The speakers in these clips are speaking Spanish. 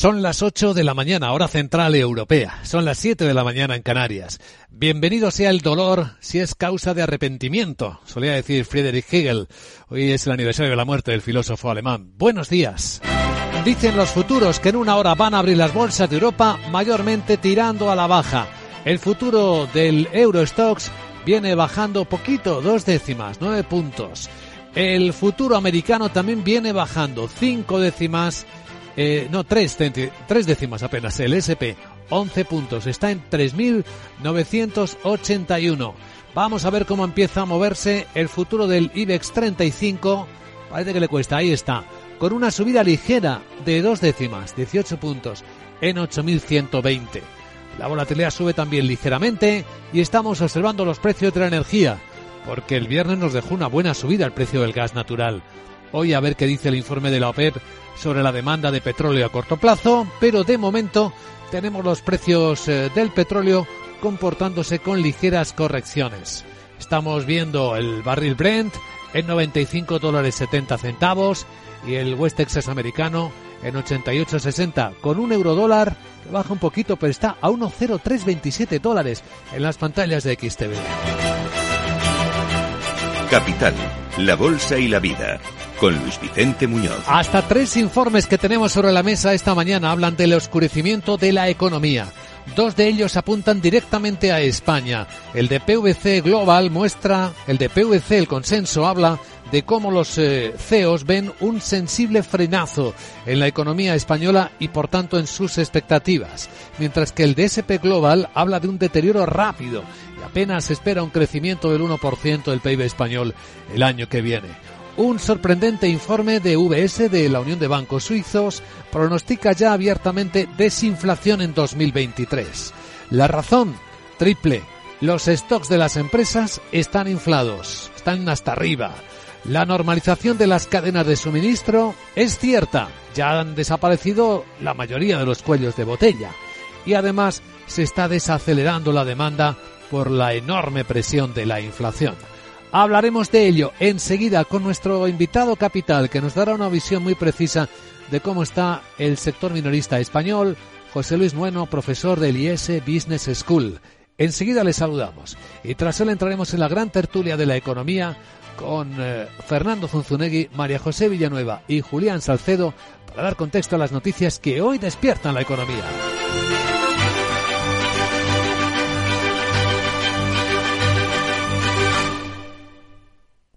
Son las 8 de la mañana, hora central europea. Son las 7 de la mañana en Canarias. Bienvenido sea el dolor si es causa de arrepentimiento, solía decir Friedrich Hegel. Hoy es el aniversario de la muerte del filósofo alemán. Buenos días. Dicen los futuros que en una hora van a abrir las bolsas de Europa mayormente tirando a la baja. El futuro del Eurostox viene bajando poquito, dos décimas, nueve puntos. El futuro americano también viene bajando, cinco décimas eh, no, tres, tres décimas apenas. El SP, 11 puntos. Está en 3.981. Vamos a ver cómo empieza a moverse el futuro del IBEX 35. Parece que le cuesta. Ahí está. Con una subida ligera de dos décimas, 18 puntos, en 8.120. La volatilidad sube también ligeramente y estamos observando los precios de la energía, porque el viernes nos dejó una buena subida el precio del gas natural. Hoy a ver qué dice el informe de la OPEP sobre la demanda de petróleo a corto plazo, pero de momento tenemos los precios eh, del petróleo comportándose con ligeras correcciones. Estamos viendo el barril Brent en 95 dólares 70 centavos y el West Texas americano en 88.60 con un euro dólar que baja un poquito pero está a 1.0327 dólares en las pantallas de XTV. Capital, la bolsa y la vida con Luis Vicente Muñoz. Hasta tres informes que tenemos sobre la mesa esta mañana hablan del oscurecimiento de la economía. Dos de ellos apuntan directamente a España. El de PVC Global muestra, el de PVC, el consenso, habla de cómo los eh, CEOs ven un sensible frenazo en la economía española y por tanto en sus expectativas, mientras que el de SP Global habla de un deterioro rápido y apenas espera un crecimiento del 1% del PIB español el año que viene. Un sorprendente informe de VS de la Unión de Bancos Suizos pronostica ya abiertamente desinflación en 2023. La razón, triple. Los stocks de las empresas están inflados, están hasta arriba. La normalización de las cadenas de suministro es cierta, ya han desaparecido la mayoría de los cuellos de botella. Y además se está desacelerando la demanda por la enorme presión de la inflación. Hablaremos de ello enseguida con nuestro invitado capital que nos dará una visión muy precisa de cómo está el sector minorista español, José Luis Bueno, profesor del IS Business School. Enseguida le saludamos y tras él entraremos en la gran tertulia de la economía con eh, Fernando Zunzunegui, María José Villanueva y Julián Salcedo para dar contexto a las noticias que hoy despiertan la economía.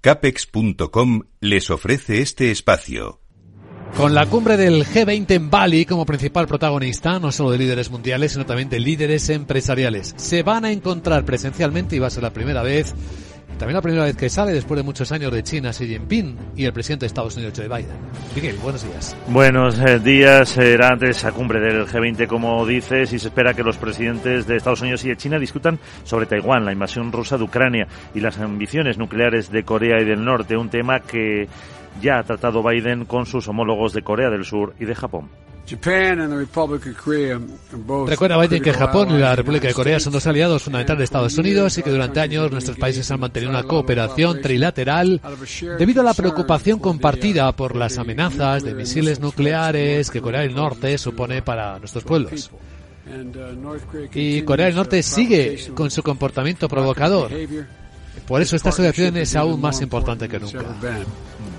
Capex.com les ofrece este espacio. Con la cumbre del G20 en Bali como principal protagonista, no solo de líderes mundiales, sino también de líderes empresariales. Se van a encontrar presencialmente y va a ser la primera vez también la primera vez que sale después de muchos años de China Xi Jinping y el presidente de Estados Unidos Joe Biden. Miguel, buenos días. Buenos eh, días. Será antes esa cumbre del G20, como dices, y se espera que los presidentes de Estados Unidos y de China discutan sobre Taiwán, la invasión rusa de Ucrania y las ambiciones nucleares de Corea y del Norte, un tema que ya ha tratado Biden con sus homólogos de Corea del Sur y de Japón. Recuerda Biden que Japón y la República de Corea son dos aliados fundamentales de Estados Unidos y que durante años nuestros países han mantenido una cooperación trilateral debido a la preocupación compartida por las amenazas de misiles nucleares que Corea del Norte supone para nuestros pueblos. Y Corea del Norte sigue con su comportamiento provocador. Por eso esta asociación es aún más importante que nunca.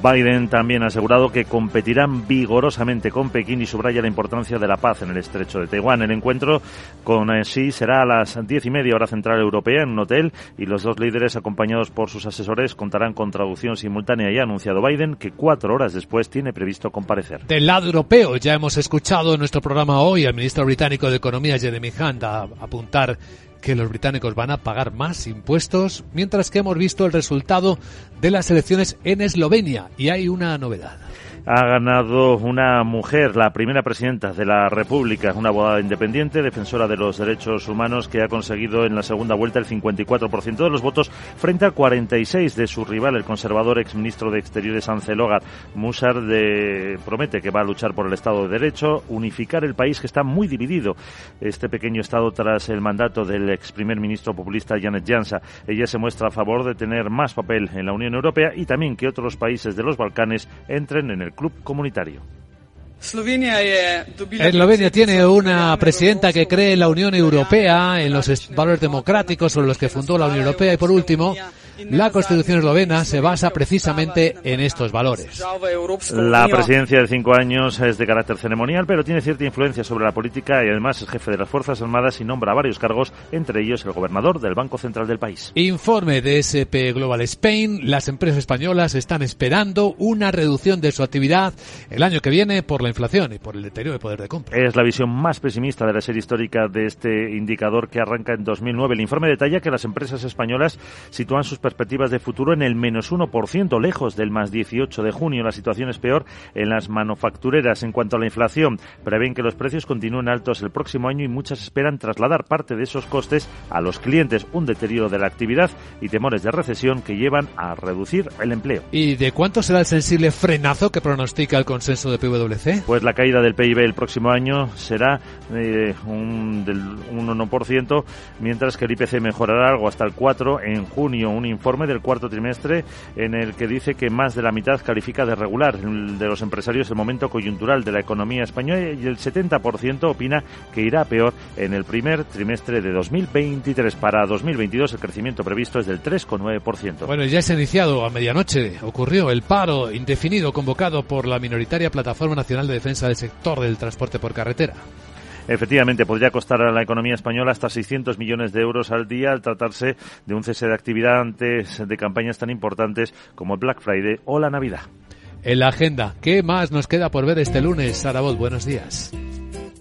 Biden también ha asegurado que competirán vigorosamente con Pekín y subraya la importancia de la paz en el estrecho de Taiwán. El encuentro con Xi será a las diez y media hora central europea en un hotel y los dos líderes acompañados por sus asesores contarán con traducción simultánea y ha anunciado Biden que cuatro horas después tiene previsto comparecer. Del lado europeo ya hemos escuchado en nuestro programa hoy al ministro británico de Economía Jeremy Hunt a apuntar que los británicos van a pagar más impuestos, mientras que hemos visto el resultado de las elecciones en Eslovenia y hay una novedad ha ganado una mujer, la primera presidenta de la República, una abogada independiente, defensora de los derechos humanos, que ha conseguido en la segunda vuelta el 54% de los votos frente al 46 de su rival, el conservador exministro de Exteriores Ancelogar. Musar de, promete que va a luchar por el Estado de Derecho, unificar el país que está muy dividido, este pequeño Estado tras el mandato del ex primer ministro populista Janet Jansa. Ella se muestra a favor de tener más papel en la Unión Europea y también que otros países de los Balcanes entren en el club comunitario. Eslovenia tiene una presidenta que cree en la Unión Europea, en los valores democráticos sobre los que fundó la Unión Europea y por último, la Constitución eslovena se basa precisamente en estos valores. La presidencia de cinco años es de carácter ceremonial, pero tiene cierta influencia sobre la política y además es jefe de las Fuerzas Armadas y nombra varios cargos, entre ellos el gobernador del Banco Central del país. Informe de SP Global Spain. Las empresas españolas están esperando una reducción de su actividad el año que viene por la inflación y por el deterioro de poder de compra. Es la visión más pesimista de la serie histórica de este indicador que arranca en 2009. El informe detalla que las empresas españolas sitúan sus perspectivas de futuro en el menos 1%, lejos del más 18 de junio. La situación es peor en las manufactureras. En cuanto a la inflación, prevén que los precios continúen altos el próximo año y muchas esperan trasladar parte de esos costes a los clientes. Un deterioro de la actividad y temores de recesión que llevan a reducir el empleo. ¿Y de cuánto será el sensible frenazo que pronostica el consenso de PwC? Pues la caída del PIB el próximo año será eh, un, del 1%, mientras que el IPC mejorará algo hasta el 4% en junio. Un informe del cuarto trimestre en el que dice que más de la mitad califica de regular de los empresarios el momento coyuntural de la economía española y el 70% opina que irá peor en el primer trimestre de 2023. Para 2022 el crecimiento previsto es del 3,9%. Bueno, ya se ha iniciado a medianoche. Ocurrió el paro indefinido convocado por la minoritaria Plataforma Nacional de Defensa del Sector del Transporte por Carretera. Efectivamente, podría costar a la economía española hasta 600 millones de euros al día al tratarse de un cese de actividad antes de campañas tan importantes como el Black Friday o la Navidad. En la agenda, ¿qué más nos queda por ver este lunes? Sarabot, buenos días.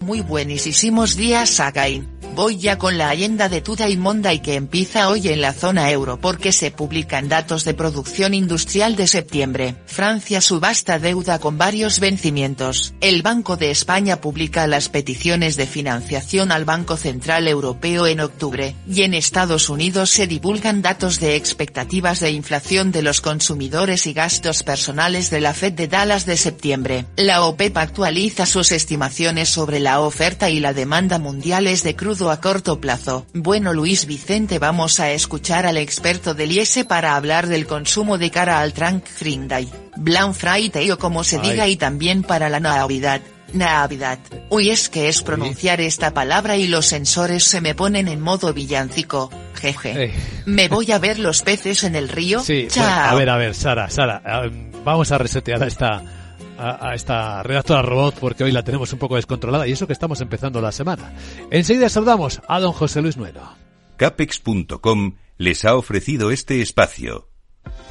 Muy buenísimos días, Sagain. Voy ya con la agenda de Today Monday que empieza hoy en la zona euro porque se publican datos de producción industrial de septiembre. Francia subasta deuda con varios vencimientos. El Banco de España publica las peticiones de financiación al Banco Central Europeo en octubre, y en Estados Unidos se divulgan datos de expectativas de inflación de los consumidores y gastos personales de la Fed de Dallas de septiembre. La OPEP actualiza sus estimaciones sobre la oferta y la demanda mundiales de crudo a corto plazo. Bueno Luis Vicente vamos a escuchar al experto del IES para hablar del consumo de cara al Trank Friday, Black Friday o como se diga y también para la Navidad. Navidad. Uy es que es pronunciar esta palabra y los sensores se me ponen en modo villancico. Jeje. Me voy a ver los peces en el río. Sí, a ver, a ver, Sara, Sara, vamos a resetear esta a, esta redactora robot porque hoy la tenemos un poco descontrolada y eso que estamos empezando la semana. Enseguida saludamos a don José Luis Nuero. Capex.com les ha ofrecido este espacio.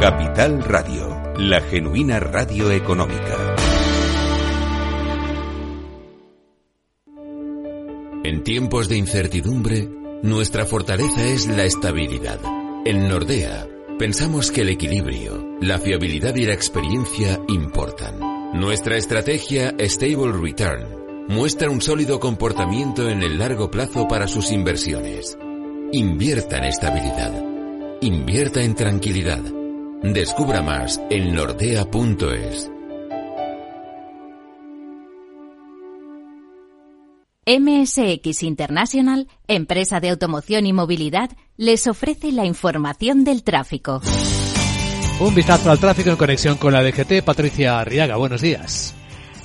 Capital Radio, la genuina radio económica. En tiempos de incertidumbre, nuestra fortaleza es la estabilidad. En Nordea, pensamos que el equilibrio, la fiabilidad y la experiencia importan. Nuestra estrategia Stable Return muestra un sólido comportamiento en el largo plazo para sus inversiones. Invierta en estabilidad. Invierta en tranquilidad. Descubra más en nordea.es. MSX International, empresa de automoción y movilidad, les ofrece la información del tráfico. Un vistazo al tráfico en conexión con la DGT. Patricia Arriaga, buenos días.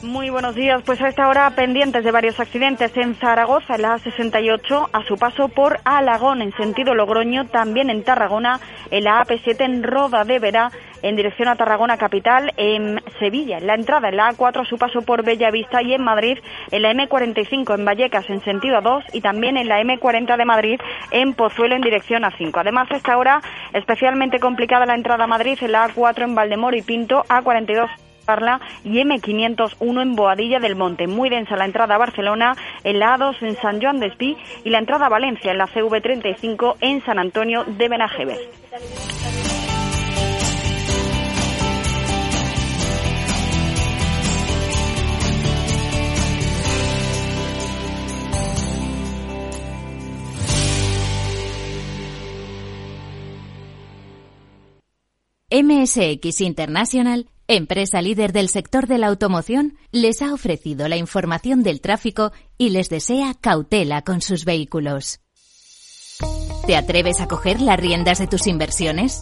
Muy buenos días. Pues a esta hora pendientes de varios accidentes en Zaragoza, en la A68, a su paso por Alagón, en sentido Logroño, también en Tarragona, en la AP7 en Roda de Vera, en dirección a Tarragona capital, en Sevilla, en la entrada en la A4 a su paso por Bellavista y en Madrid, en la M45 en Vallecas en sentido A2 y también en la M40 de Madrid en Pozuelo en dirección a 5. Además, a esta hora especialmente complicada la entrada a Madrid en la A4 en Valdemoro y Pinto, A42 Parla y M501 en Boadilla del Monte. Muy densa la entrada a Barcelona, en la A2 en San Joan de Espí y la entrada a Valencia en la CV35 en San Antonio de Benajever. MSX International empresa líder del sector de la automoción, les ha ofrecido la información del tráfico y les desea cautela con sus vehículos. ¿Te atreves a coger las riendas de tus inversiones?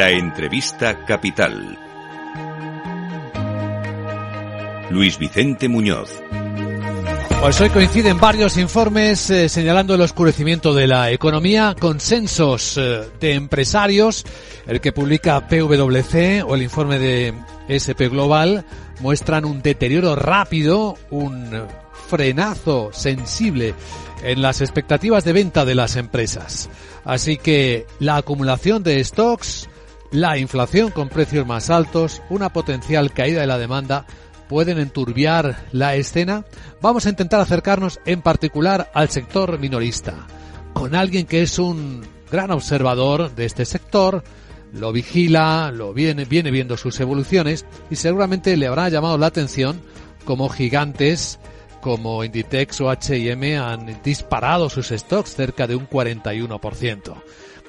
La entrevista capital. Luis Vicente Muñoz. Pues hoy coinciden varios informes eh, señalando el oscurecimiento de la economía, consensos eh, de empresarios, el que publica PwC o el informe de SP Global muestran un deterioro rápido, un frenazo sensible en las expectativas de venta de las empresas. Así que la acumulación de stocks, la inflación con precios más altos, una potencial caída de la demanda pueden enturbiar la escena. Vamos a intentar acercarnos en particular al sector minorista, con alguien que es un gran observador de este sector, lo vigila, lo viene, viene viendo sus evoluciones y seguramente le habrá llamado la atención como gigantes como Inditex o H&M han disparado sus stocks cerca de un 41%.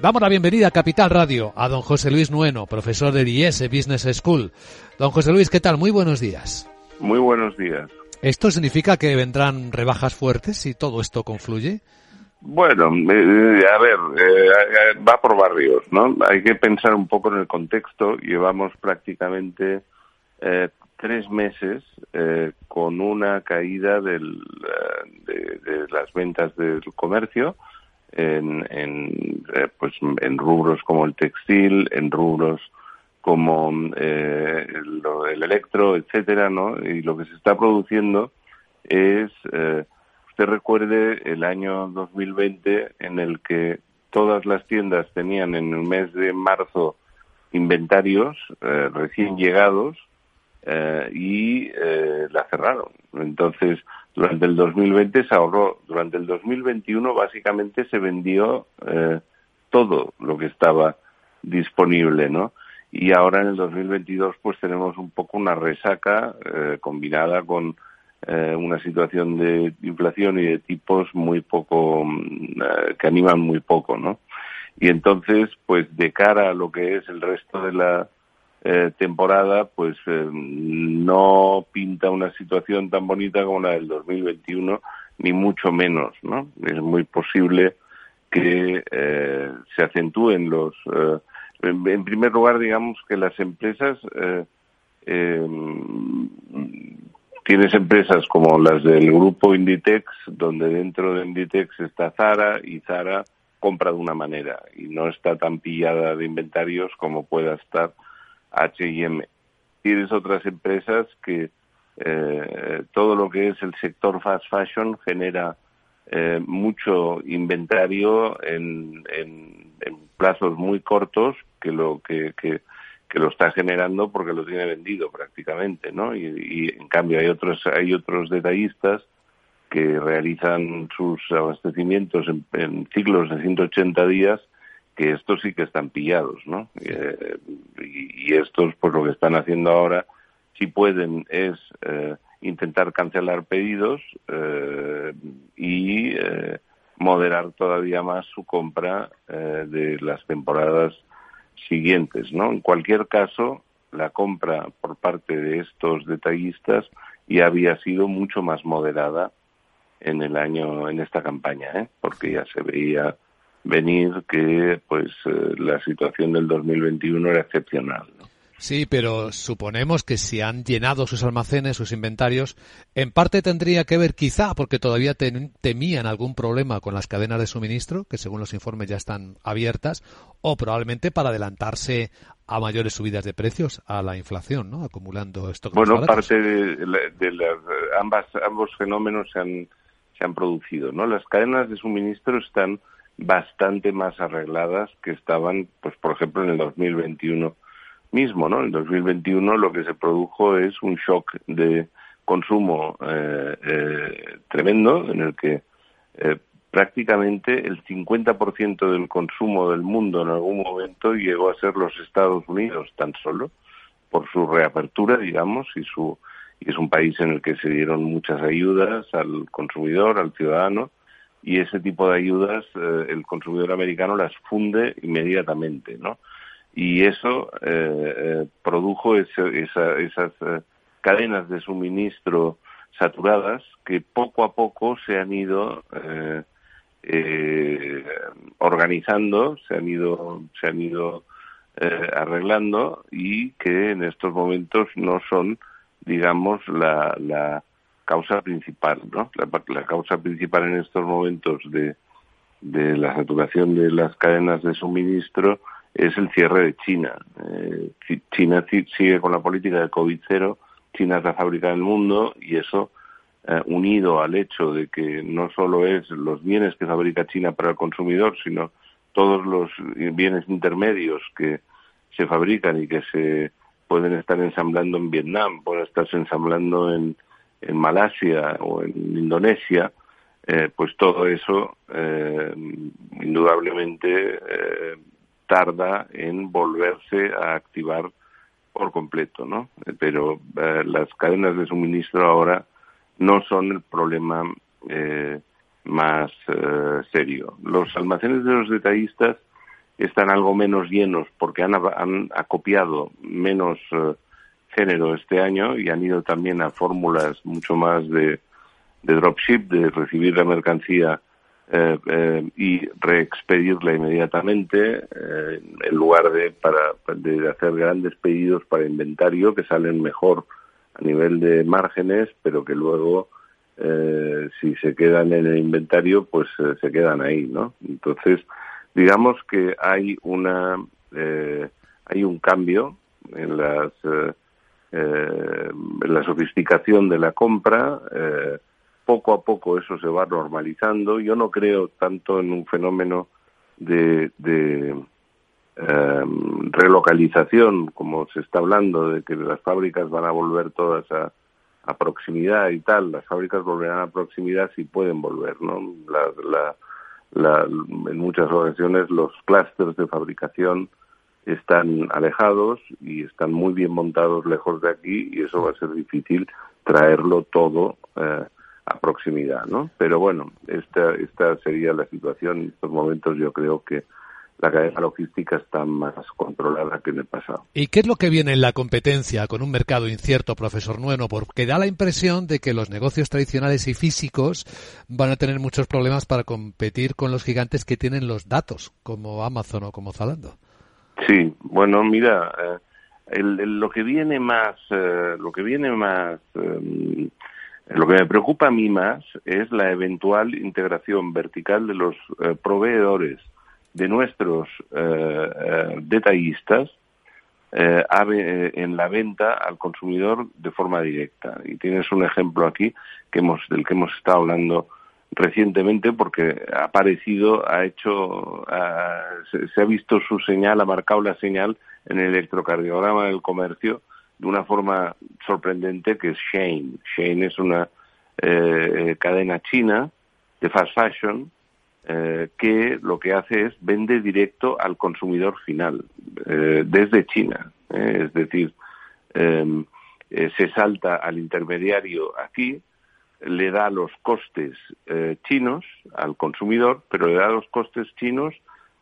Damos la bienvenida a Capital Radio a don José Luis Nueno, profesor de IES Business School. Don José Luis, ¿qué tal? Muy buenos días. Muy buenos días. ¿Esto significa que vendrán rebajas fuertes si todo esto confluye? Bueno, eh, a ver, eh, va por barrios, ¿no? Hay que pensar un poco en el contexto. Llevamos prácticamente eh, tres meses eh, con una caída del, eh, de, las ventas del comercio en, en, eh, pues en rubros como el textil, en rubros como eh, el, el, electro, etcétera, ¿no? Y lo que se está produciendo es, usted recuerde el año 2020 en el que todas las tiendas tenían en el mes de marzo inventarios recién llegados eh, y eh, la cerraron. Entonces, durante el 2020 se ahorró. Durante el 2021 básicamente se vendió eh, todo lo que estaba disponible, ¿no? Y ahora en el 2022 pues tenemos un poco una resaca combinada con una situación de inflación y de tipos muy poco que animan muy poco, ¿no? Y entonces, pues de cara a lo que es el resto de la eh, temporada, pues eh, no pinta una situación tan bonita como la del 2021, ni mucho menos, ¿no? Es muy posible que eh, se acentúen los. En, primer lugar, digamos que las empresas tienes empresas como las del grupo Inditex, donde dentro de Inditex está Zara y Zara compra de una manera y no está tan pillada de inventarios como pueda estar H&M. Tienes otras empresas que eh, todo lo que es el sector fast fashion genera eh, mucho inventario en, en, en, plazos muy cortos que lo que, que, que, lo está generando porque lo tiene vendido prácticamente, ¿no? Y, y, en cambio hay otros hay otros detallistas que realizan sus abastecimientos en, ciclos de 180 días, que estos sí que están pillados, ¿no? Eh, y, estos, pues lo que están haciendo ahora, si pueden, es eh, intentar cancelar pedidos eh, y moderar todavía más su compra de las temporadas siguientes, ¿no? En cualquier caso, la compra por parte de estos detallistas ya había sido mucho más moderada en el año en esta campaña, ¿eh? porque ya se veía venir que pues eh, la situación del 2021 era excepcional. Sí, pero suponemos que si han llenado sus almacenes, sus inventarios, en parte tendría que ver quizá porque todavía temían algún problema con las cadenas de suministro, que según los informes ya están abiertas, o probablemente para adelantarse a mayores subidas de precios a la inflación, ¿no? Acumulando esto. Bueno, parte de, las, ambas, ambos fenómenos se han, se han producido, ¿no? Las cadenas de suministro están bastante más arregladas que estaban, pues por ejemplo, en el 2021 mismo, ¿no? En 2021 lo que se produjo es un shock de consumo eh, eh, tremendo en el que eh, prácticamente el 50% del consumo del mundo en algún momento llegó a ser los Estados Unidos tan solo por su reapertura, digamos, y su y es un país en el que se dieron muchas ayudas al consumidor, al ciudadano, y ese tipo de ayudas el consumidor americano las funde inmediatamente, ¿no? y eso eh, eh, produjo esas eh, cadenas de suministro saturadas que poco a poco se han ido organizando, se han ido, se han ido arreglando y que en estos momentos no son, digamos, la, la causa principal, ¿no? La, la causa principal en estos momentos de, de la saturación de las cadenas de suministro es el cierre de China. Eh, China sigue con la política de COVID-0, China es la fábrica del mundo y eso, eh, unido al hecho de que no solo es los bienes que fabrica China para el consumidor, sino todos los bienes intermedios que se fabrican y que se pueden estar ensamblando en Vietnam, pueden estarse ensamblando en, en Malasia o en Indonesia, eh, pues todo eso indudablemente tarda en volverse a activar por completo, ¿no? Pero eh, las cadenas de suministro ahora no son el problema eh, más eh, serio. Los almacenes de los detallistas están algo menos llenos porque han, han acopiado menos género este año y han ido también a fórmulas mucho más de, dropship, de recibir la mercancía eh, eh, y reexpedirla inmediatamente eh, en lugar de para de hacer grandes pedidos para inventario que salen mejor a nivel de márgenes pero que luego si se quedan en el inventario pues se quedan ahí no entonces digamos que hay una hay un cambio en las en la sofisticación de la compra poco a poco eso se va normalizando. Yo no creo tanto en un fenómeno de, em, relocalización, como se está hablando, de que las fábricas van a volver todas a, proximidad y tal. Las fábricas volverán a proximidad si pueden volver, ¿no? en muchas ocasiones los clústeres de fabricación están alejados y están muy bien montados lejos de aquí y eso va a ser difícil traerlo todo eh, a proximidad, ¿no? Pero bueno, esta, esta sería la situación. En estos momentos yo creo que la cadena logística está más controlada que en el pasado. ¿Y qué es lo que viene en la competencia con un mercado incierto, profesor Nueno? Porque da la impresión de que los negocios tradicionales y físicos van a tener muchos problemas para competir con los gigantes que tienen los datos, como Amazon o como Zalando. Sí, bueno, mira, eh, lo que viene más, eh, lo que viene más eh, lo que me preocupa a mí más es la eventual integración vertical de los eh, proveedores de nuestros eh, eh, detallistas en la venta al consumidor de forma directa. Y tienes un ejemplo aquí que hemos, del que hemos estado hablando recientemente porque ha aparecido, ha hecho, se, ha visto su señal, ha marcado la señal en el electrocardiograma del comercio de una forma sorprendente que es Shane. Shane es una eh, cadena china de fast fashion eh, que lo que hace es vende directo al consumidor final eh, desde China. es decir, em, se salta al intermediario aquí, le da los costes chinos al consumidor, pero le da los costes chinos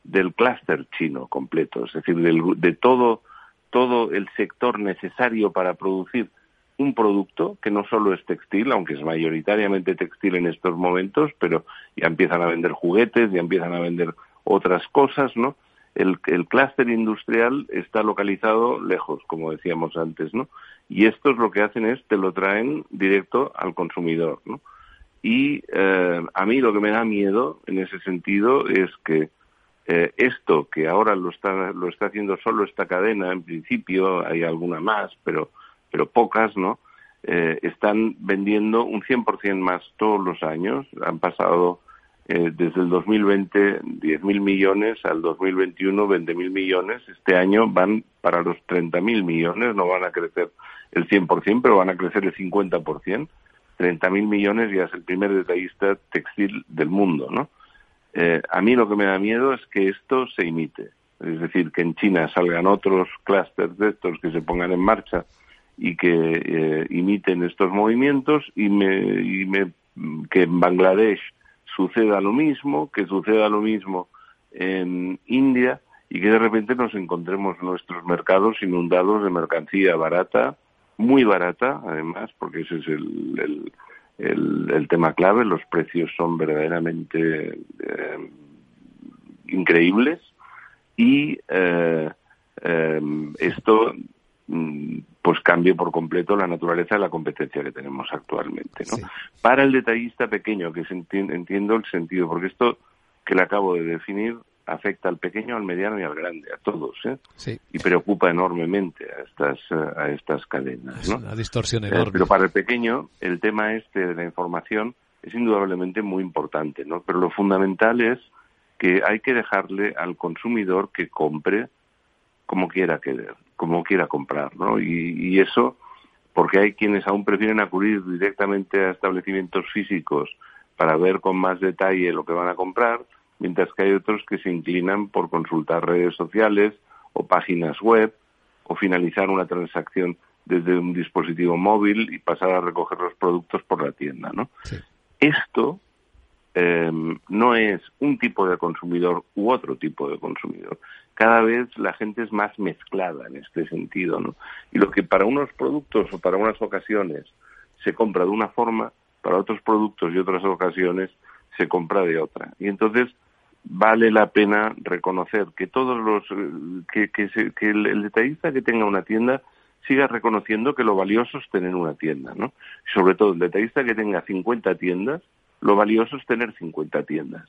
del clúster chino completo, es decir, de todo, todo el sector necesario para producir un producto que no solo es textil, aunque es mayoritariamente textil en estos momentos, pero ya empiezan a vender juguetes, ya empiezan a vender otras cosas, ¿no? El, el clúster industrial está localizado lejos, como decíamos antes, ¿no? Y estos lo que hacen es te lo traen directo al consumidor, ¿no? Y eh, a mí lo que me da miedo en ese sentido es que eh, esto que ahora lo está, lo está haciendo solo esta cadena, en principio hay alguna más, pero pero pocas, ¿no? Eh, están vendiendo un 100% más todos los años. Han pasado eh, desde el 2020 10.000 millones al 2021 20.000 millones. Este año van para los 30.000 millones, no van a crecer el 100%, pero van a crecer el 50%. 30.000 millones ya es el primer detallista textil del mundo, ¿no? Eh, a mí lo que me da miedo es que esto se imite. Es decir, que en China salgan otros clústeres de estos que se pongan en marcha y que eh, imiten estos movimientos y, me, que en Bangladesh suceda lo mismo, que suceda lo mismo en India y que de repente nos encontremos nuestros mercados inundados de mercancía barata, muy barata además, porque ese es el, el, tema clave, los precios son verdaderamente eh, increíbles y eh, esto mm, pues cambie por completo la naturaleza de la competencia que tenemos actualmente. ¿no? Para el detallista pequeño, que entiendo el sentido, porque esto que le acabo de definir afecta al pequeño, al mediano y al grande, a todos, ¿eh? y preocupa enormemente a estas, a estas cadenas. Es una distorsión eh, enorme. pero para el pequeño, el tema este de la información es indudablemente muy importante, ¿no? Pero lo fundamental es que hay que dejarle al consumidor que compre como quiera querer, como quiera comprar, ¿no? Y, eso porque hay quienes aún prefieren acudir directamente a establecimientos físicos para ver con más detalle lo que van a comprar, mientras que hay otros que se inclinan por consultar redes sociales o páginas web o finalizar una transacción desde un dispositivo móvil y pasar a recoger los productos por la tienda, ¿no? Esto eh, no es un tipo de consumidor u otro tipo de consumidor cada vez la gente es más mezclada en este sentido, ¿no? Y lo que para unos productos o para unas ocasiones se compra de una forma, para otros productos y otras ocasiones se compra de otra. Y entonces vale la pena reconocer que todos los que, que, el, detallista que tenga una tienda siga reconociendo que lo valioso es tener una tienda, ¿no? Sobre todo el detallista que tenga 50 tiendas, lo valioso es tener 50 tiendas.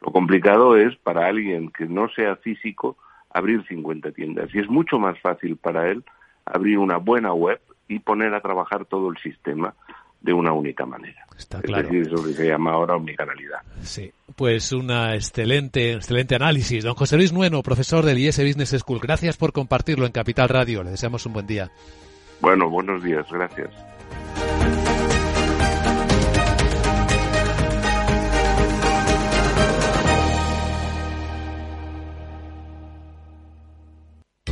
Lo complicado es para alguien que no sea físico abrir 50 tiendas. Y es mucho más fácil para él abrir una buena web y poner a trabajar todo el sistema de una única manera. Está claro. Decir, eso que se llama ahora omnicanalidad. Sí, pues una excelente, excelente análisis. Don José Luis Nueno, profesor del IS Business School, gracias por compartirlo en Capital Radio. Le deseamos un buen día. Bueno, buenos días, gracias.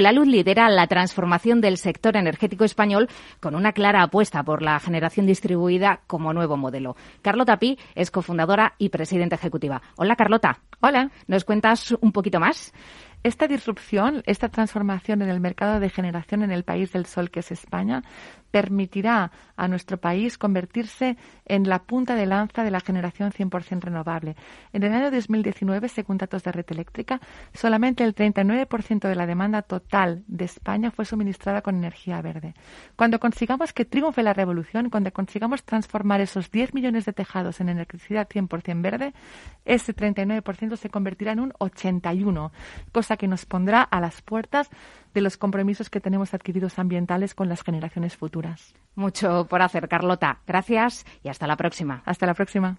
Luz lidera la transformación del sector energético español con una clara apuesta por la generación distribuida como nuevo modelo. Carlota Pi es cofundadora y presidenta ejecutiva. Hola, Carlota. Hola. ¿Nos cuentas un poquito más? esta disrupción, esta transformación en el mercado de generación en el país del sol que es España, permitirá a nuestro país convertirse en la punta de lanza de la generación 100% renovable. En el año 2019, según datos de Red Eléctrica, solamente el 39% de la demanda total de España fue suministrada con energía verde. Cuando consigamos que triunfe la revolución, cuando consigamos transformar esos 10 millones de tejados en electricidad 100% verde, ese 39% se convertirá en un 81, cosa que nos pondrá a las puertas de los compromisos que tenemos adquiridos ambientales con las generaciones futuras. Mucho por hacer, Carlota. Gracias y hasta la próxima. Hasta la próxima.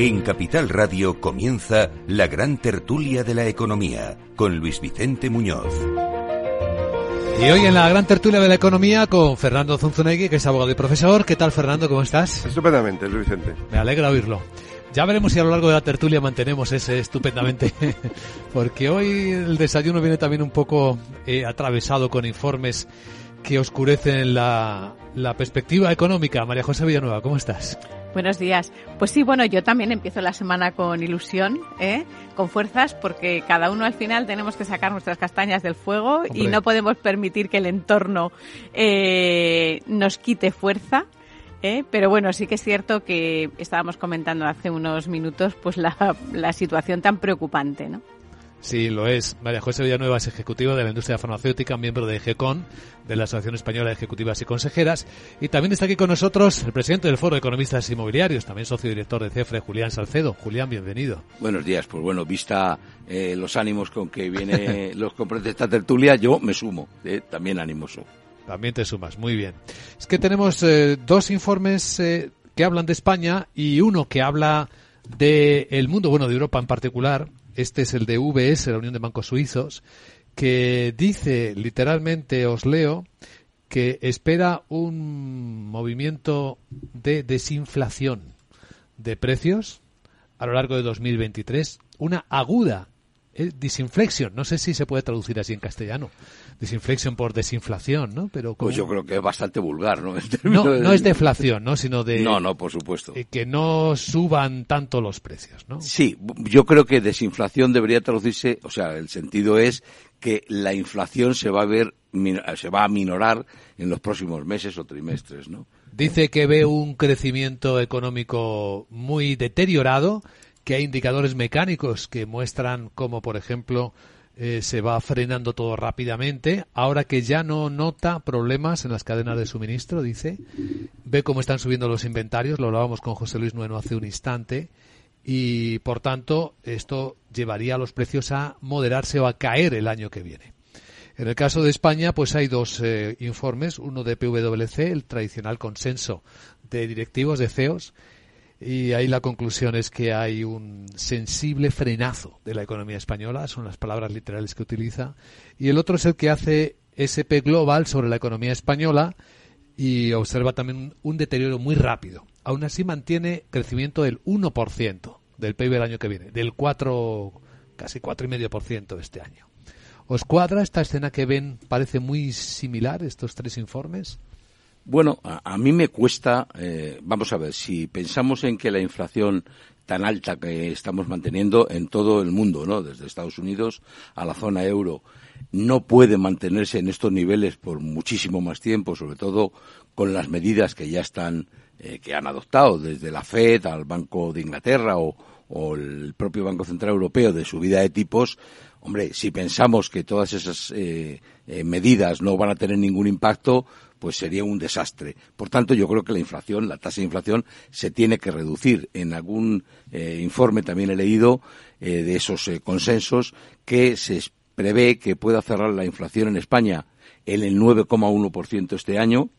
En Capital Radio comienza la gran tertulia de la economía con Luis Vicente Muñoz. Y hoy en la gran tertulia de la economía con Fernando Zunzunegui, que es abogado y profesor. ¿Qué tal, Fernando? ¿Cómo estás? Estupendamente, Luis Vicente. Me alegra oírlo. Ya veremos si a lo largo de la tertulia mantenemos ese estupendamente, porque hoy el desayuno viene también un poco eh, atravesado con informes que oscurecen la, la perspectiva económica. María José Villanueva, ¿cómo estás? Buenos días. Pues sí, bueno, yo también empiezo la semana con ilusión, ¿eh? con fuerzas, porque cada uno al final tenemos que sacar nuestras castañas del fuego y no podemos permitir que el entorno eh, nos quite fuerza. ¿eh? Pero bueno, sí que es cierto que estábamos comentando hace unos minutos pues la, la situación tan preocupante, ¿no? Sí, lo es. María José Villanueva es ejecutiva de la industria farmacéutica, miembro de GECON, de la Asociación Española de Ejecutivas y Consejeras. Y también está aquí con nosotros el presidente del Foro de Economistas Inmobiliarios, también socio director de CEFRE, Julián Salcedo. Julián, bienvenido. Buenos días. Pues bueno, vista eh, los ánimos con que viene los de esta tertulia, yo me sumo. Eh, también animoso. También te sumas, muy bien. Es que tenemos eh, dos informes eh, que hablan de España y uno que habla del mundo, bueno, de Europa en particular, este es el de VS, la Unión de Bancos Suizos, que dice literalmente, os leo, que espera un movimiento de desinflación de precios a lo largo de 2023, una aguda eh, disinflexion, no sé si se puede traducir así en castellano, desinflexion por desinflación, ¿no? Pero pues yo creo que es bastante vulgar, ¿no? No, no es deflación, ¿no? Sino de no, no, por supuesto, eh, que no suban tanto los precios, ¿no? Sí, yo creo que desinflación debería traducirse, o sea, el sentido es que la inflación se va a ver se va a minorar en los próximos meses o trimestres, ¿no? Dice que ve un crecimiento económico muy deteriorado que hay indicadores mecánicos que muestran cómo, por ejemplo, eh, se va frenando todo rápidamente. Ahora que ya no nota problemas en las cadenas de suministro, dice, ve cómo están subiendo los inventarios, lo hablábamos con José Luis Nueno hace un instante, y por tanto esto llevaría a los precios a moderarse o a caer el año que viene. En el caso de España, pues hay dos eh, informes, uno de PwC, el tradicional consenso de directivos de CEOs, y ahí la conclusión es que hay un sensible frenazo de la economía española, son las palabras literales que utiliza. Y el otro es el que hace SP Global sobre la economía española y observa también un deterioro muy rápido. Aún así mantiene crecimiento del 1% del PIB el año que viene, del 4, casi 4,5% este año. ¿Os cuadra esta escena que ven? Parece muy similar estos tres informes. Bueno, a, mí me cuesta, eh, vamos a ver, si pensamos en que la inflación tan alta que estamos manteniendo en todo el mundo, ¿no? Desde Estados Unidos a la zona euro, no puede mantenerse en estos niveles por muchísimo más tiempo, sobre todo con las medidas que ya están, eh, que han adoptado desde la Fed al Banco de Inglaterra o, el propio Banco Central Europeo de subida de tipos, Hombre, si pensamos que todas esas eh, eh, medidas no van a tener ningún impacto, pues sería un desastre. Por tanto, yo creo que la inflación, la tasa de inflación, se tiene que reducir. En algún eh, informe también he leído de esos consensos que se prevé que pueda cerrar la inflación en España en el 9,1% este año,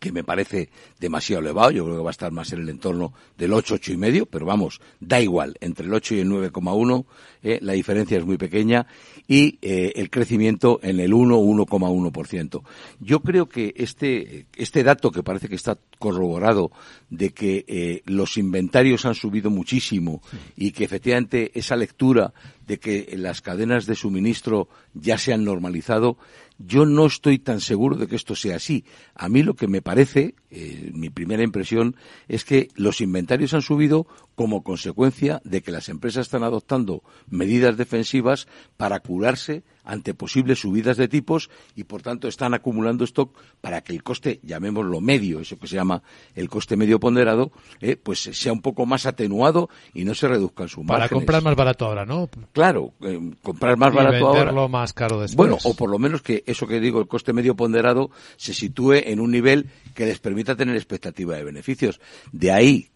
que me parece demasiado elevado. Yo creo que va a estar más en el entorno del 8, 8 y medio, pero vamos, da igual, entre el 8 y el 9,1 eh, la diferencia es muy pequeña y eh, el crecimiento en el 1, 1,1%. Yo creo que este, este dato que parece que está corroborado de que eh, los inventarios han subido muchísimo y que efectivamente esa lectura de que las cadenas de suministro ya se han normalizado, yo no estoy tan seguro de que esto sea así. A mí lo que me parece, eh, mi primera impresión, es que los inventarios han subido como consecuencia de que las empresas están adoptando medidas defensivas para curarse ante posibles subidas de tipos y, por tanto, están acumulando stock para que el coste, llamémoslo medio, eso que se llama el coste medio ponderado, eh, pues sea un poco más atenuado y no se reduzcan sus Para comprar más barato ahora, ¿no? Claro, eh, comprar más y barato venderlo ahora. más caro después. Bueno, o por lo menos que eso que digo, el coste medio ponderado, se sitúe en un nivel que les permita tener expectativa de beneficios. De ahí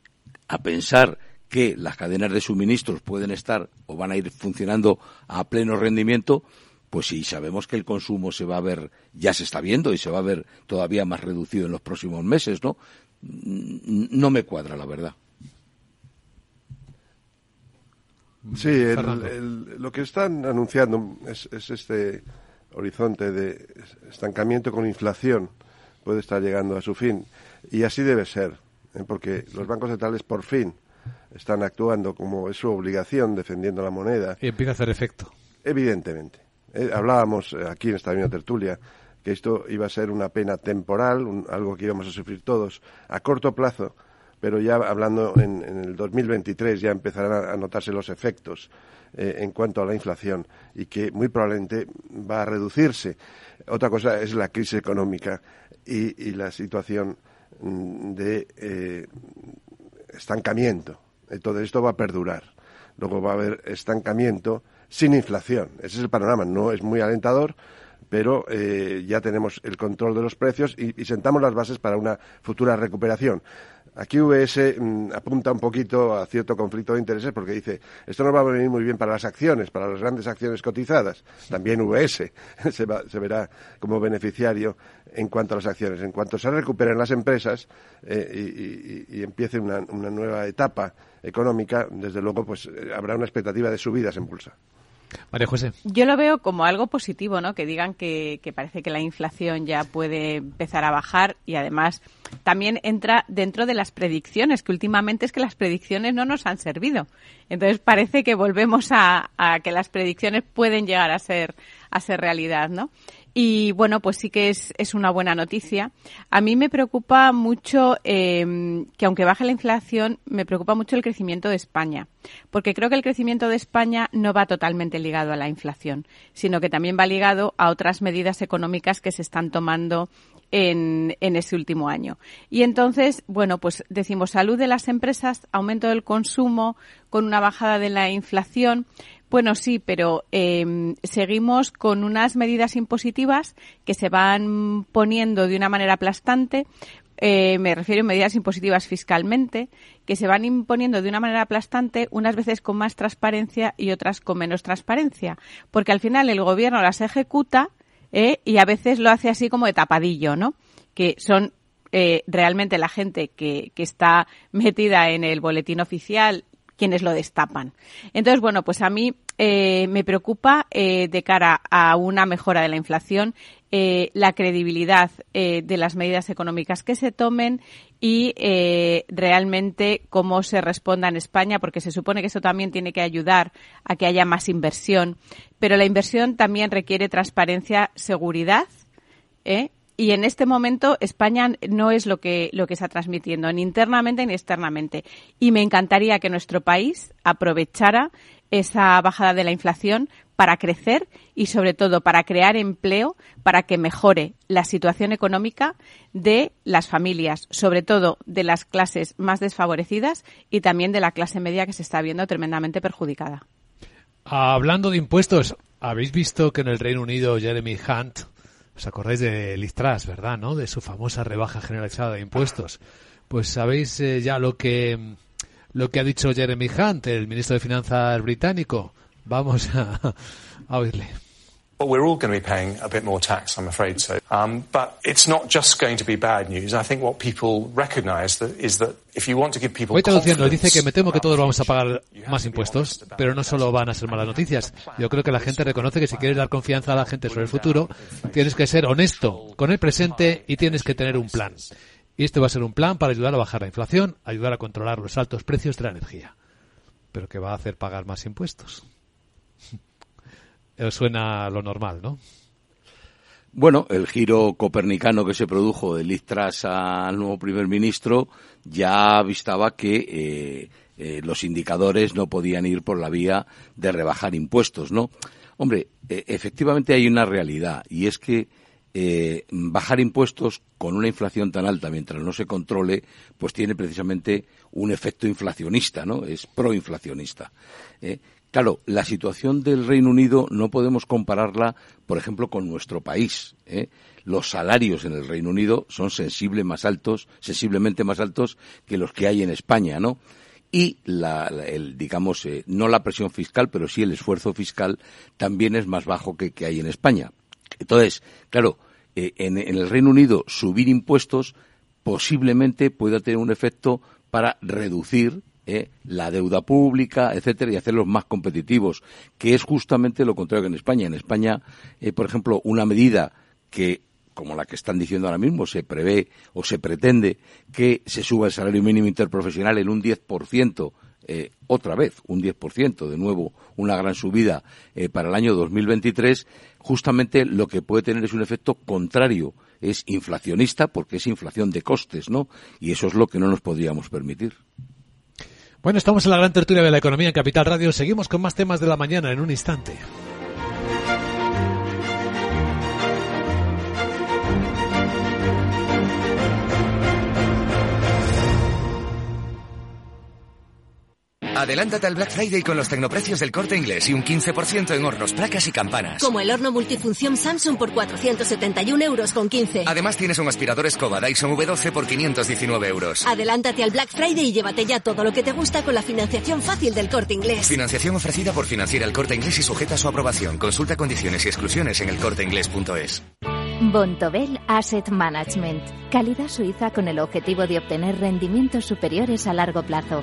a pensar que las cadenas de suministros pueden estar o van a ir funcionando a pleno rendimiento, pues sí, sabemos que el consumo se va a ver, ya se está viendo y se va a ver todavía más reducido en los próximos meses, ¿no? No me cuadra, la verdad. Sí, el, lo que están anunciando es, este horizonte de estancamiento con inflación puede estar llegando a su fin. Y así debe ser, ¿eh? porque los bancos centrales por fin están actuando como es su obligación defendiendo la moneda. Y empieza a hacer efecto. Evidentemente. Eh, hablábamos eh, aquí en esta misma tertulia que esto iba a ser una pena temporal, algo que íbamos a sufrir todos a corto plazo, pero ya hablando en, el 2023 ya empezarán a, notarse los efectos eh, en cuanto a la inflación y que muy probablemente va a reducirse. Otra cosa es la crisis económica y, la situación mm, de estancamiento. Todo esto va a perdurar. Luego va a haber estancamiento sin inflación. Ese es el panorama. No es muy alentador, pero eh, ya tenemos el control de los precios y, sentamos las bases para una futura recuperación. Aquí VS mm, apunta un poquito a cierto conflicto de intereses porque dice, esto no va a venir muy bien para las acciones, para las grandes acciones cotizadas. También VS se, verá como beneficiario en cuanto a las acciones. En cuanto se recuperen las empresas eh, y, empiece una, una, nueva etapa económica, desde luego pues eh, habrá una expectativa de subidas en bolsa. María José. Yo lo veo como algo positivo, ¿no? Que digan que, parece que la inflación ya puede empezar a bajar y además también entra dentro de las predicciones, que últimamente es que las predicciones no nos han servido. Entonces parece que volvemos a, a que las predicciones pueden llegar a ser, a ser realidad, ¿no? Y bueno, pues sí que es, es una buena noticia. A mí me preocupa mucho eh, que aunque baje la inflación, me preocupa mucho el crecimiento de España. Porque creo que el crecimiento de España no va totalmente ligado a la inflación, sino que también va ligado a otras medidas económicas que se están tomando en, en ese último año. Y entonces, bueno, pues decimos salud de las empresas, aumento del consumo, con una bajada de la inflación, bueno, sí, pero em, seguimos con unas medidas impositivas que se van poniendo de una manera aplastante. Eh, me refiero a medidas impositivas fiscalmente, que se van imponiendo de una manera aplastante, unas veces con más transparencia y otras con menos transparencia. Porque al final el gobierno las ejecuta eh, y a veces lo hace así como de tapadillo, ¿no? Que son eh, realmente la gente que, que, está metida en el boletín oficial quienes lo destapan. Entonces, bueno, pues a mí eh, me preocupa eh, de cara a una mejora de la inflación eh, la credibilidad de las medidas económicas que se tomen y realmente cómo se responda en España, porque se supone que eso también tiene que ayudar a que haya más inversión. Pero la inversión también requiere transparencia, seguridad. Y en este momento España no es lo que, lo que está transmitiendo, ni internamente ni externamente. Y me encantaría que nuestro país aprovechara esa bajada de la inflación para crecer y sobre todo para crear empleo para que mejore la situación económica de las familias, sobre todo de las clases más desfavorecidas y también de la clase media que se está viendo tremendamente perjudicada. Hablando de impuestos, Habéis visto que en el Reino Unido Jeremy Hunt, os acordáis de Liz Truss, ¿verdad? ¿No? De su famosa rebaja generalizada de impuestos. Pues sabéis eh, ya lo que lo que ha dicho Jeremy Hunt, el ministro de Finanzas británico. Vamos a, a oírle. Well, we're all going to be paying a bit more tax, I'm afraid so. Um, but it's not just going to be bad news. I think what people recognise that is that if you want to give people Voy traduciendo, dice que me temo que todos vamos a pagar más impuestos, pero no solo van a ser malas noticias. Yo creo que la gente reconoce que si quieres dar confianza a la gente sobre el futuro, tienes que ser honesto con el presente y tienes que tener un plan. Y este va a ser un plan para ayudar a bajar la inflación, ayudar a controlar los altos precios de la energía. Pero que va a hacer pagar más impuestos. Suena lo normal, ¿no? Bueno, el giro copernicano que se produjo de Liz Truss al nuevo primer ministro ya avistaba que eh, eh, los indicadores no podían ir por la vía de rebajar impuestos, ¿no? Hombre, eh, efectivamente hay una realidad y es que bajar impuestos con una inflación tan alta mientras no se controle, pues tiene precisamente un efecto inflacionista, ¿no? Es proinflacionista. Claro, la situación del Reino Unido no podemos compararla, por ejemplo, con nuestro país. ¿eh? Los salarios en el Reino Unido son sensiblemente más altos que los que hay en España, ¿no? Y la, el, digamos, eh, no la presión fiscal, pero sí el esfuerzo fiscal también es más bajo que que hay en España. Entonces, claro, eh, en el Reino Unido subir impuestos posiblemente pueda tener un efecto para reducir ¿eh? la deuda pública, etcétera, y hacerlos más competitivos, que es justamente lo contrario que en España. En España, eh, por ejemplo, una medida que como la que están diciendo ahora mismo, se prevé o se pretende que se suba el salario mínimo interprofesional en un 10%, eh, otra vez, un 10%, de nuevo, una gran subida eh, para el año 2023, justamente lo que puede tener es un efecto contrario, es inflacionista, porque es inflación de costes, ¿no? Y eso es lo que no nos podríamos permitir. Bueno, estamos en la gran tertulia de la economía en Capital Radio. Seguimos con más temas de la mañana en un instante. Adelántate al Black Friday con los tecnoprecios del corte inglés y un 15% en hornos, placas y campanas. Como el horno multifunción Samsung por 471 euros con 15. Además tienes un aspirador Escoba Dyson V12 por 519 euros. Adelántate al Black Friday y llévate ya todo lo que te gusta con la financiación fácil del corte inglés. Financiación ofrecida por Financiera el corte inglés y sujeta a su aprobación. Consulta condiciones y exclusiones en elcorteinglés.es. Bontobel Asset Management. Calidad suiza con el objetivo de obtener rendimientos superiores a largo plazo.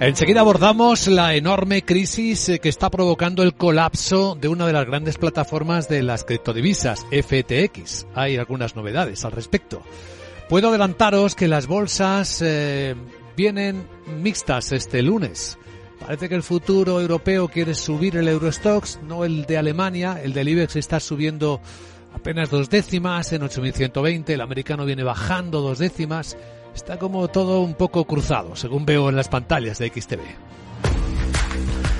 Enseguida abordamos la enorme crisis eh, que está provocando el colapso de una de las grandes plataformas de las criptodivisas, FTX. Hay algunas novedades al respecto. Puedo adelantaros que las bolsas eh, vienen mixtas este lunes. Parece que el futuro europeo quiere subir el Eurostox, no el de Alemania. El del IBEX está subiendo apenas dos décimas en 8.120. El americano viene bajando dos décimas. Está como todo un poco cruzado, según veo en las pantallas de XTV.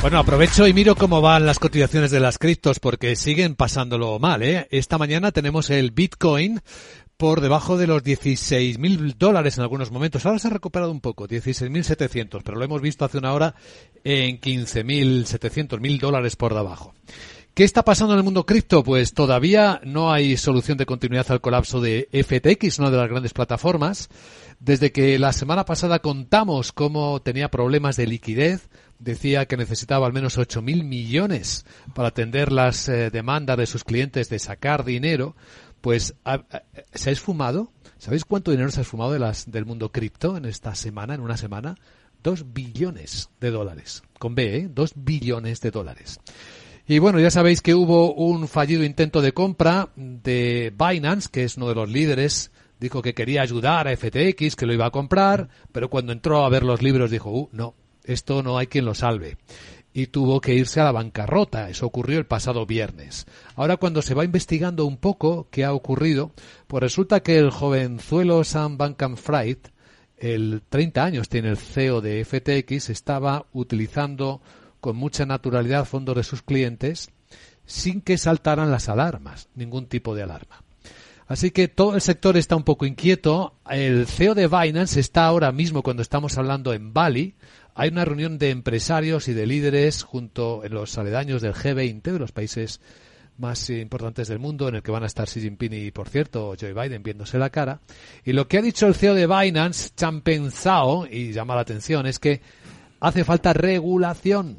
Bueno, aprovecho y miro cómo van las cotizaciones de las criptos porque siguen pasándolo mal, ¿eh? Esta mañana tenemos el Bitcoin por debajo de los 16.000 dólares en algunos momentos. Ahora se ha recuperado un poco, 16.700, pero lo hemos visto hace una hora en 15.700, mil dólares por debajo. ¿Qué está pasando en el mundo cripto? Pues todavía no hay solución de continuidad al colapso de FTX, una de las grandes plataformas. Desde que la semana pasada contamos cómo tenía problemas de liquidez, decía que necesitaba al menos 8.000 millones para atender las eh, demandas de sus clientes de sacar dinero, pues se ha esfumado. ¿Sabéis cuánto dinero se ha esfumado de las, del mundo cripto en esta semana, en una semana? Dos billones de dólares. Con B, ¿eh? Dos billones de dólares. Y bueno, ya sabéis que hubo un fallido intento de compra de Binance, que es uno de los líderes. Dijo que quería ayudar a FTX, que lo iba a comprar, pero cuando entró a ver los libros dijo, uh, no, esto no hay quien lo salve y tuvo que irse a la bancarrota. Eso ocurrió el pasado viernes. Ahora cuando se va investigando un poco qué ha ocurrido, pues resulta que el jovenzuelo Sam Bankman-Fried, el 30 años tiene el CEO de FTX, estaba utilizando con mucha naturalidad fondos de sus clientes sin que saltaran las alarmas, ningún tipo de alarma. Así que todo el sector está un poco inquieto. El CEO de Binance está ahora mismo, cuando estamos hablando en Bali, hay una reunión de empresarios y de líderes junto en los aledaños del G20 de los países más importantes del mundo, en el que van a estar Xi Jinping y, por cierto, Joe Biden viéndose la cara. Y lo que ha dicho el CEO de Binance, Changpeng Zhao, y llama la atención, es que hace falta regulación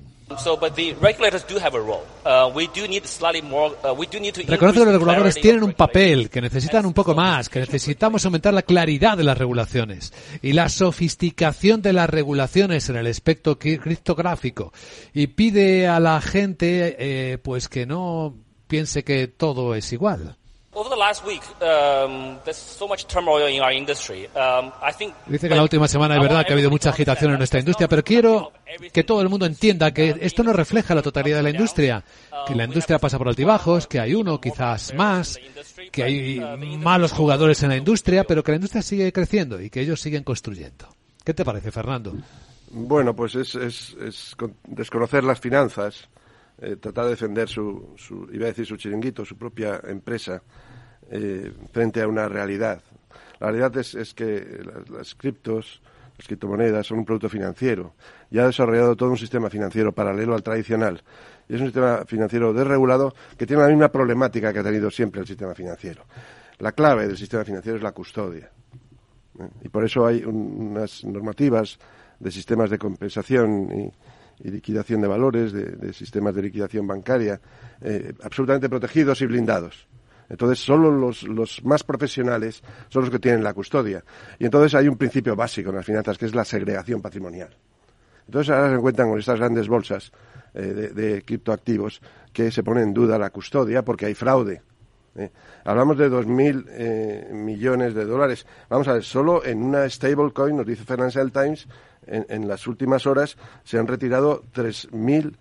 Reconoce que los reguladores tienen un papel, que necesitan un poco más, que necesitamos aumentar la claridad de las regulaciones y la sofisticación de las regulaciones en el aspecto criptográfico. Y pide a la gente, eh, pues que no piense que todo es igual. Dice que la última semana es verdad que ha habido mucha agitación en nuestra industria, pero quiero que todo el mundo entienda que esto no refleja la totalidad de la industria, que la industria pasa por altibajos, que hay uno, quizás más, que hay malos jugadores en la industria, pero que la industria sigue creciendo y que ellos siguen construyendo. ¿Qué te parece, Fernando? Bueno, pues es, desconocer las finanzas, eh, tratar de defender su, su, iba a decir su chiringuito, su propia empresa, eh, frente a una realidad. La realidad es, que las, criptos, las criptomonedas son un producto financiero y ha desarrollado todo un sistema financiero paralelo al tradicional. Y es un sistema financiero desregulado que tiene la misma problemática que ha tenido siempre el sistema financiero. La clave del sistema financiero es la custodia. ¿eh? Y por eso hay unas normativas de sistemas de compensación y, liquidación de valores, de, sistemas de liquidación bancaria, eh, absolutamente protegidos y blindados. Entonces, solo los, los, más profesionales son los que tienen la custodia. Y entonces hay un principio básico en las finanzas, que es la segregación patrimonial. Entonces, ahora se encuentran con estas grandes bolsas eh, de, criptoactivos que se pone en duda la custodia porque hay fraude. ¿eh? Hablamos de 2.000 eh, millones de dólares. Vamos a ver, solo en una stablecoin, nos dice Financial Times, en, en las últimas horas se han retirado 3.000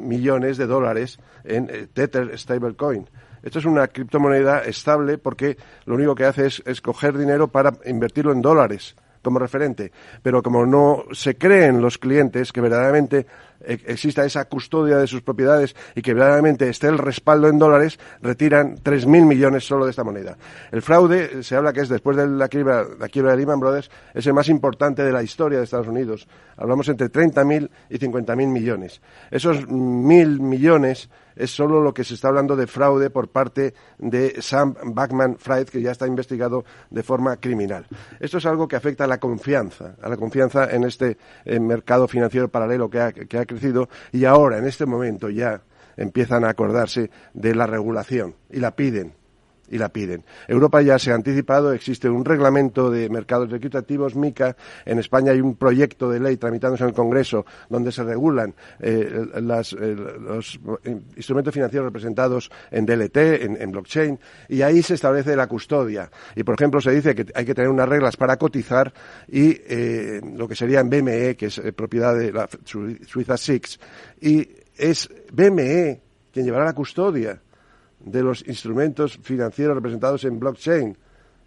millones de dólares en Tether stablecoin. Esto es una criptomoneda estable porque lo único que hace es, coger dinero para invertirlo en dólares como referente. Pero como no se creen los clientes que verdaderamente exista esa custodia de sus propiedades y que verdaderamente esté el respaldo en dólares, retiran 3.000 millones solo de esta moneda. El fraude, se habla que es después de la quiebra, la quiebra de Lehman Brothers, es el más importante de la historia de Estados Unidos. Hablamos entre 30.000 y 50.000 millones. Esos mil millones es solo lo que se está hablando de fraude por parte de Sam Backman Fried, que ya está investigado de forma criminal. Esto es algo que afecta a la confianza, a la confianza en este eh, mercado financiero paralelo que ha, que ha crecido y ahora, en este momento, ya empiezan a acordarse de la regulación y la piden y la piden. Europa ya se ha anticipado, existe un reglamento de mercados equitativos, MICA, en España hay un proyecto de ley tramitándose en el Congreso donde se regulan eh, eh, los instrumentos financieros representados en DLT, en, blockchain, y ahí se establece la custodia. Y, por ejemplo, se dice que hay que tener unas reglas para cotizar y eh, lo que sería en BME, que es propiedad de la Suiza Six, y es BME quien llevará la custodia de los instrumentos financieros representados en blockchain.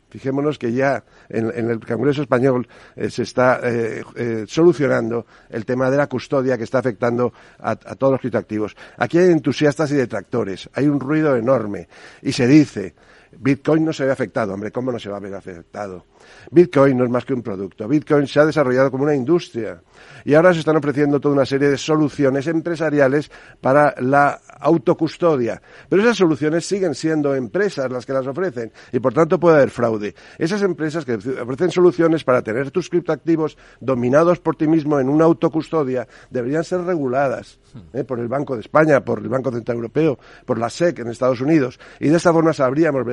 Fijémonos que ya en, el Congreso español eh, se está eh, eh, solucionando el tema de la custodia que está afectando a, todos los criptoactivos. Aquí hay entusiastas y detractores, hay un ruido enorme y se dice Bitcoin no se ve afectado. Hombre, ¿cómo no se va a ver afectado? Bitcoin no es más que un producto. Bitcoin se ha desarrollado como una industria y ahora se están ofreciendo toda una serie de soluciones empresariales para la autocustodia. Pero esas soluciones siguen siendo empresas las que las ofrecen y por tanto puede haber fraude. Esas empresas que ofrecen soluciones para tener tus criptoactivos dominados por ti mismo en una autocustodia deberían ser reguladas hmm. ¿eh? por el Banco de España, por el Banco Central Europeo, por la SEC en Estados Unidos y de esta forma sabríamos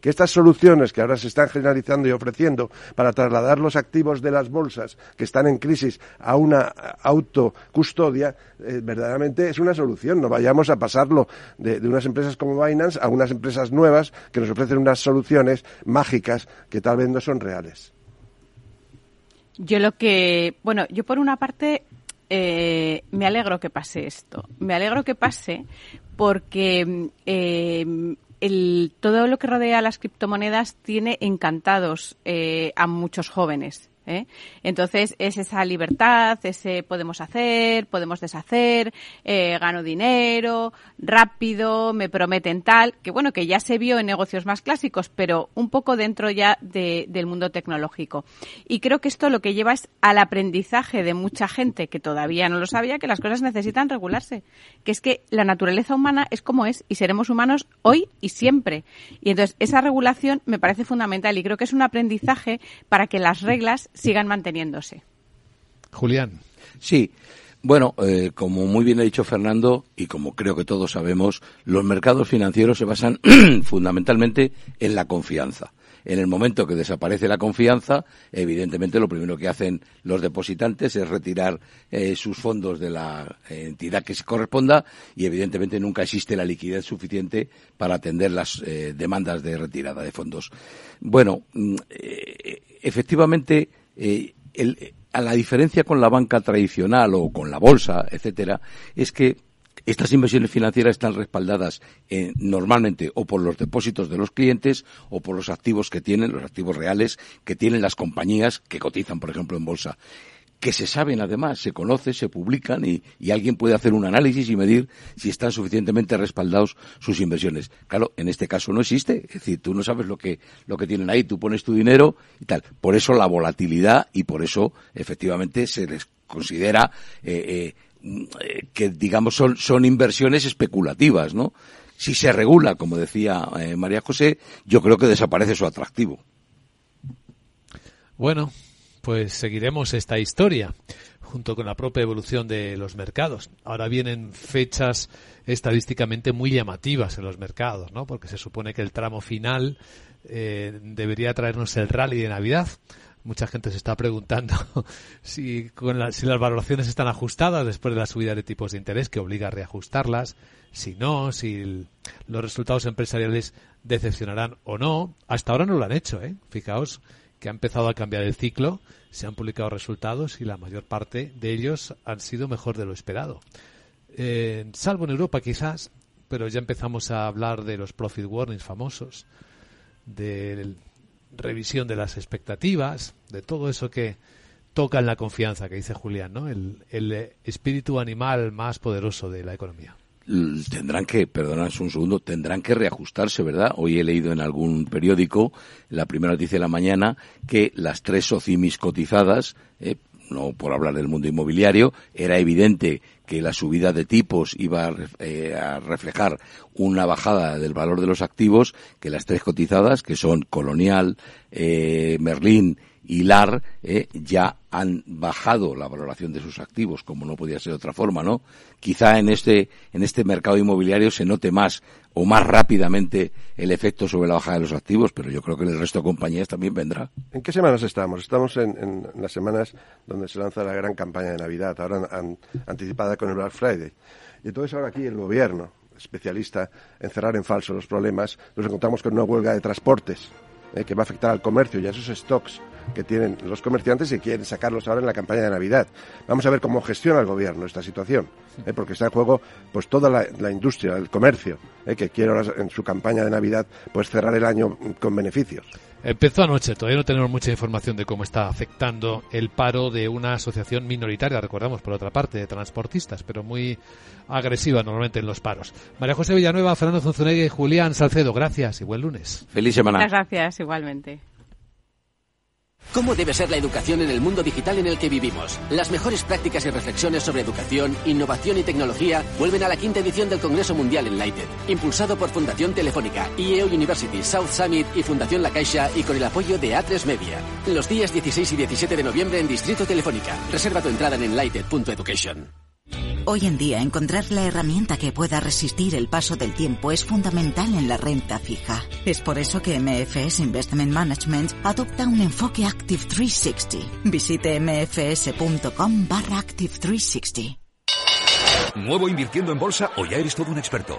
que estas soluciones que ahora se están generalizando y ofreciendo para trasladar los activos de las bolsas que están en crisis a una autocustodia, eh, verdaderamente es una solución. No vayamos a pasarlo de, unas empresas como Binance a unas empresas nuevas que nos ofrecen unas soluciones mágicas que tal vez no son reales. Yo lo que, bueno, yo por una parte eh, me alegro que pase esto. Me alegro que pase porque eh, el, todo lo que rodea a las criptomonedas tiene encantados a muchos jóvenes. ¿Eh? Entonces es esa libertad, ese podemos hacer, podemos deshacer, eh, gano dinero, rápido, me prometen tal, que bueno, que ya se vio en negocios más clásicos, pero un poco dentro ya del mundo tecnológico. Y creo que esto lo que lleva es al aprendizaje de mucha gente que todavía no lo sabía, que las cosas necesitan regularse, que es que la naturaleza humana es como es y seremos humanos hoy y siempre. Y entonces esa regulación me parece fundamental y creo que es un aprendizaje para que las reglas sigan manteniéndose. Julián. Sí. Bueno, eh, como muy bien ha dicho Fernando y como creo que todos sabemos, los mercados financieros se basan fundamentalmente en la confianza. En el momento que desaparece la confianza, evidentemente lo primero que hacen los depositantes es retirar eh, sus fondos de la entidad que se corresponda y evidentemente nunca existe la liquidez suficiente para atender las eh, demandas de retirada de fondos. Bueno, mm, efectivamente eh, a la diferencia con la banca tradicional o con la bolsa, etcétera, es que estas inversiones financieras están respaldadas eh, normalmente o por los depósitos de los clientes o por los activos que tienen, los activos reales que tienen las compañías que cotizan, por ejemplo, en bolsa que se saben además, se conocen, se publican y, alguien puede hacer un análisis y medir si están suficientemente respaldados sus inversiones. Claro, en este caso no existe, es decir, tú no sabes lo que, lo que tienen ahí, tú pones tu dinero y tal. Por eso la volatilidad y por eso efectivamente se les considera eh, eh, que digamos son, son inversiones especulativas, ¿no? Si se regula, como decía eh, María José, yo creo que desaparece su atractivo. Bueno, pues seguiremos esta historia junto con la propia evolución de los mercados. Ahora vienen fechas estadísticamente muy llamativas en los mercados, ¿no? Porque se supone que el tramo final eh, debería traernos el rally de Navidad. Mucha gente se está preguntando si, si las valoraciones están ajustadas después de la subida de tipos de interés que obliga a reajustarlas, si no, si los resultados empresariales decepcionarán o no. Hasta ahora no lo han hecho, ¿eh? Fijaos que ha empezado a cambiar el ciclo, se han publicado resultados y la mayor parte de ellos han sido mejor de lo esperado. Eh, salvo en Europa quizás, pero ya empezamos a hablar de los profit warnings famosos, de revisión de las expectativas, de todo eso que toca en la confianza que dice Julián, ¿no? el espíritu animal más poderoso de la economía tendrán que, perdonad un segundo, tendrán que reajustarse, ¿verdad? Hoy he leído en algún periódico, la primera noticia de la mañana, que las tres socimis cotizadas, eh, no por hablar del mundo inmobiliario, era evidente que la subida de tipos iba a, eh, reflejar una bajada del valor de los activos, que las tres cotizadas, que son Colonial, eh, Merlín y LAR eh, ya han bajado la valoración de sus activos, como no podía ser de otra forma, ¿no? Quizá en este, en este mercado inmobiliario se note más o más rápidamente el efecto sobre la bajada de los activos, pero yo creo que en el resto de compañías también vendrá. ¿En qué semanas estamos? Estamos en, las semanas donde se lanza la gran campaña de Navidad, ahora anticipada con el Black Friday. Y entonces ahora aquí el gobierno, especialista en cerrar en falso los problemas, nos encontramos con una huelga de transportes eh, que va a afectar al comercio y a esos stocks que tienen los comerciantes y quieren sacarlos ahora en la campaña de Navidad. Vamos a ver cómo gestiona el gobierno esta situación, ¿eh? porque está en juego pues toda la, industria, el comercio, ¿eh? que quiere ahora en su campaña de Navidad pues cerrar el año con beneficios. Empezó anoche, todavía no tenemos mucha información de cómo está afectando el paro de una asociación minoritaria, recordamos, por otra parte, de transportistas, pero muy agresiva normalmente en los paros. María José Villanueva, Fernando Zunzunegui y Julián Salcedo, gracias y buen lunes. Feliz semana. Muchas gracias, igualmente. ¿Cómo debe ser la educación en el mundo digital en el que vivimos? Las mejores prácticas y reflexiones sobre educación, innovación y tecnología vuelven a la quinta edición del Congreso Mundial Enlighted, impulsado por Fundación Telefónica, IEO University, South Summit y Fundación La Caixa y con el apoyo de A3 Media. Los días 16 y 17 de noviembre en Distrito Telefónica. Reserva tu entrada en enlighted.education. Hoy en día encontrar la herramienta que pueda resistir el paso del tiempo es fundamental en la renta fija. Es por eso que MFS Investment Management adopta un enfoque Active 360. Visite mfs.com barra Active 360. ¿Nuevo invirtiendo en bolsa o ya eres todo un experto?